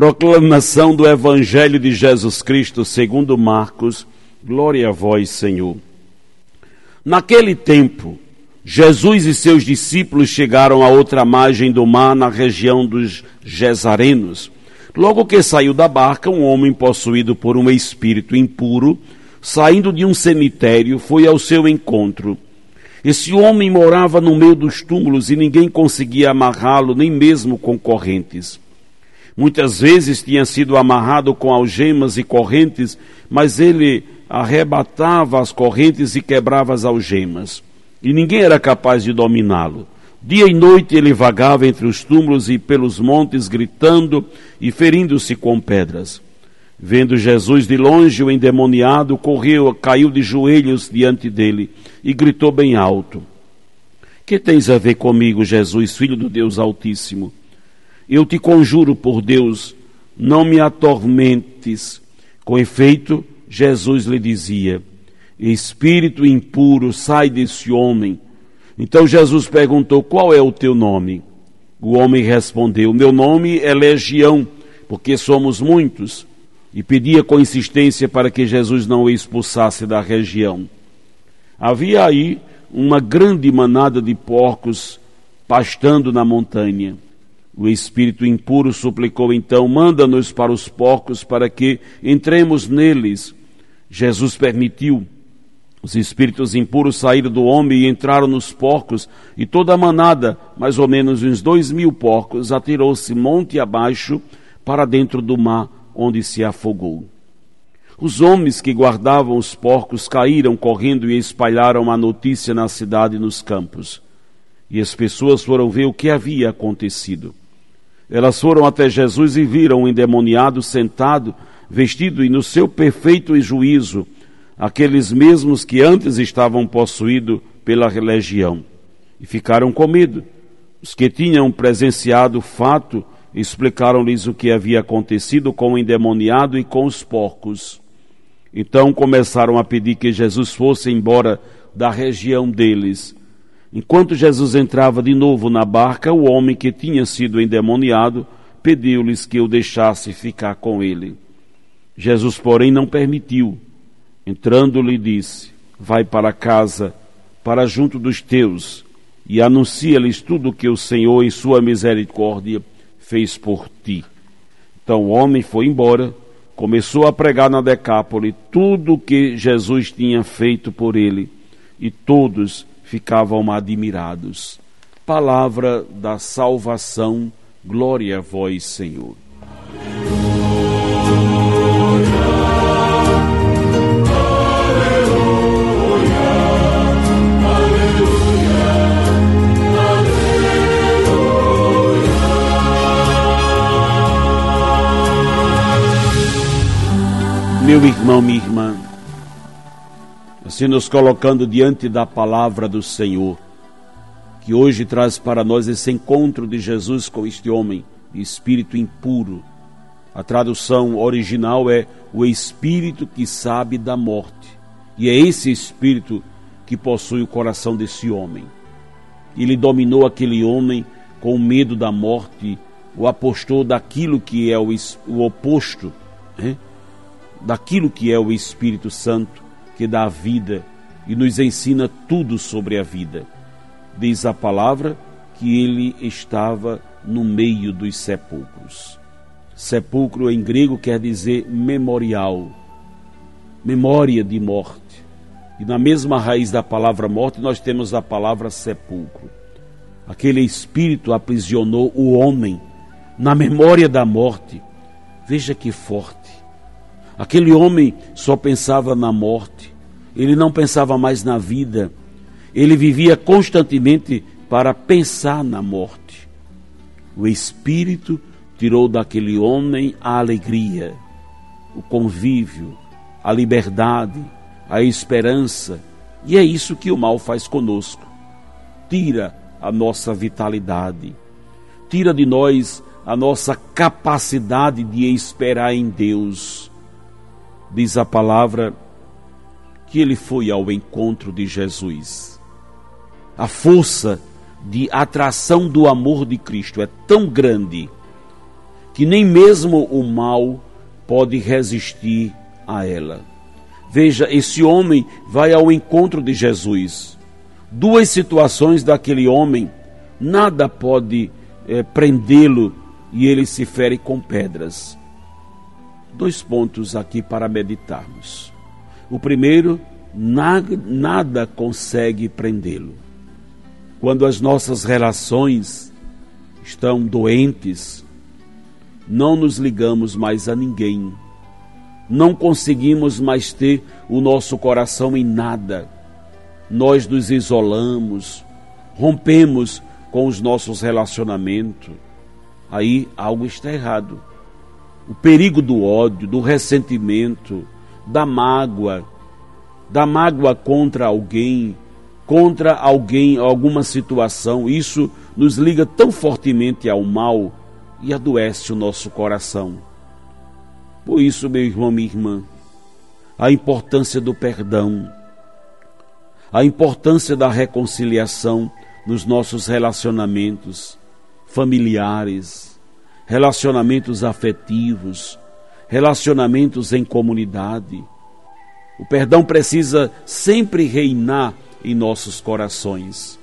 Proclamação do Evangelho de Jesus Cristo segundo Marcos. Glória a vós, Senhor. Naquele tempo, Jesus e seus discípulos chegaram à outra margem do mar, na região dos Gesarenos. Logo que saiu da barca, um homem possuído por um espírito impuro, saindo de um cemitério, foi ao seu encontro esse homem morava no meio dos túmulos e ninguém conseguia amarrá-lo, nem mesmo com correntes. Muitas vezes tinha sido amarrado com algemas e correntes, mas ele arrebatava as correntes e quebrava as algemas. E ninguém era capaz de dominá-lo. Dia e noite ele vagava entre os túmulos e pelos montes, gritando e ferindo-se com pedras. Vendo Jesus de longe, o endemoniado correu, caiu de joelhos diante dele e gritou bem alto: Que tens a ver comigo, Jesus, filho do Deus Altíssimo? Eu te conjuro por Deus, não me atormentes. Com efeito, Jesus lhe dizia: Espírito impuro, sai desse homem. Então Jesus perguntou: Qual é o teu nome? O homem respondeu: Meu nome é Legião, porque somos muitos e pedia com insistência para que Jesus não o expulsasse da região. Havia aí uma grande manada de porcos pastando na montanha. O espírito impuro suplicou então: Manda-nos para os porcos para que entremos neles. Jesus permitiu. Os espíritos impuros saíram do homem e entraram nos porcos, e toda a manada, mais ou menos uns dois mil porcos, atirou-se monte abaixo para dentro do mar onde se afogou. Os homens que guardavam os porcos caíram correndo e espalharam a notícia na cidade e nos campos. E as pessoas foram ver o que havia acontecido. Elas foram até Jesus e viram o endemoniado sentado, vestido e no seu perfeito juízo, aqueles mesmos que antes estavam possuídos pela religião. E ficaram com medo. Os que tinham presenciado o fato explicaram-lhes o que havia acontecido com o endemoniado e com os porcos. Então começaram a pedir que Jesus fosse embora da região deles. Enquanto Jesus entrava de novo na barca, o homem que tinha sido endemoniado pediu-lhes que o deixasse ficar com ele. Jesus, porém, não permitiu. Entrando, lhe disse: Vai para casa, para junto dos teus, e anuncia-lhes tudo o que o Senhor, em sua misericórdia, fez por ti. Então o homem foi embora, começou a pregar na Decápole tudo o que Jesus tinha feito por ele, e todos ficavam admirados. Palavra da salvação, glória a vós, Senhor. Meu irmão, minha irmã, assim nos colocando diante da palavra do Senhor, que hoje traz para nós esse encontro de Jesus com este homem, espírito impuro. A tradução original é o espírito que sabe da morte. E é esse espírito que possui o coração desse homem. Ele dominou aquele homem com medo da morte, o apostou daquilo que é o, o oposto. Né? daquilo que é o Espírito Santo, que dá vida e nos ensina tudo sobre a vida. Diz a palavra que ele estava no meio dos sepulcros. Sepulcro em grego quer dizer memorial, memória de morte. E na mesma raiz da palavra morte nós temos a palavra sepulcro. Aquele espírito aprisionou o homem na memória da morte. Veja que forte. Aquele homem só pensava na morte, ele não pensava mais na vida, ele vivia constantemente para pensar na morte. O Espírito tirou daquele homem a alegria, o convívio, a liberdade, a esperança, e é isso que o mal faz conosco. Tira a nossa vitalidade, tira de nós a nossa capacidade de esperar em Deus. Diz a palavra que ele foi ao encontro de Jesus. A força de atração do amor de Cristo é tão grande que nem mesmo o mal pode resistir a ela. Veja, esse homem vai ao encontro de Jesus. Duas situações daquele homem, nada pode é, prendê-lo e ele se fere com pedras. Dois pontos aqui para meditarmos. O primeiro, nada, nada consegue prendê-lo. Quando as nossas relações estão doentes, não nos ligamos mais a ninguém, não conseguimos mais ter o nosso coração em nada. Nós nos isolamos, rompemos com os nossos relacionamentos. Aí algo está errado. O perigo do ódio, do ressentimento, da mágoa, da mágoa contra alguém, contra alguém, alguma situação, isso nos liga tão fortemente ao mal e adoece o nosso coração. Por isso, meu irmão, minha irmã, a importância do perdão, a importância da reconciliação nos nossos relacionamentos familiares, relacionamentos afetivos, relacionamentos em comunidade. O perdão precisa sempre reinar em nossos corações.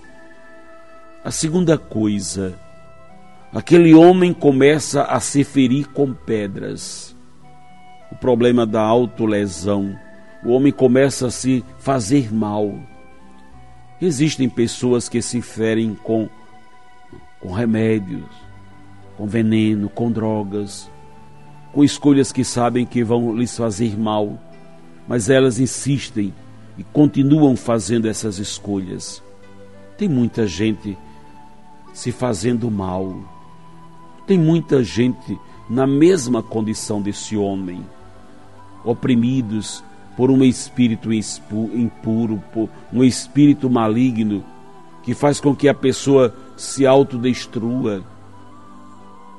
A segunda coisa, aquele homem começa a se ferir com pedras. O problema da autolesão. O homem começa a se fazer mal. Existem pessoas que se ferem com, com remédios, com veneno, com drogas, com escolhas que sabem que vão lhes fazer mal, mas elas insistem e continuam fazendo essas escolhas. Tem muita gente se fazendo mal. Tem muita gente na mesma condição desse homem, oprimidos por um espírito impuro, por um espírito maligno que faz com que a pessoa se autodestrua,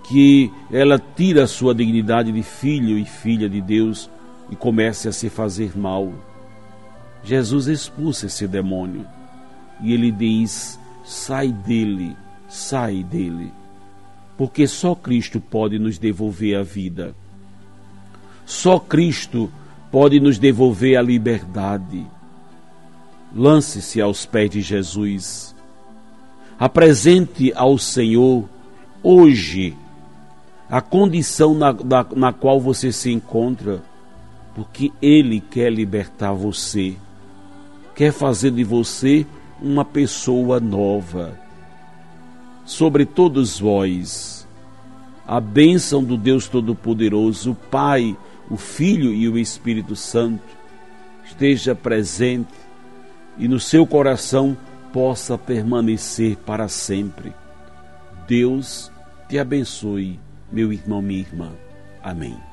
que ela tira a sua dignidade de filho e filha de Deus e comece a se fazer mal. Jesus expulsa esse demônio e ele diz: sai dele, sai dele, porque só Cristo pode nos devolver a vida. Só Cristo pode nos devolver a liberdade. Lance-se aos pés de Jesus. Apresente ao Senhor hoje a condição na, na, na qual você se encontra, porque Ele quer libertar você quer fazer de você uma pessoa nova. Sobre todos vós, a bênção do Deus Todo-Poderoso, o Pai, o Filho e o Espírito Santo, esteja presente e no seu coração possa permanecer para sempre. Deus te abençoe, meu irmão, minha irmã. Amém.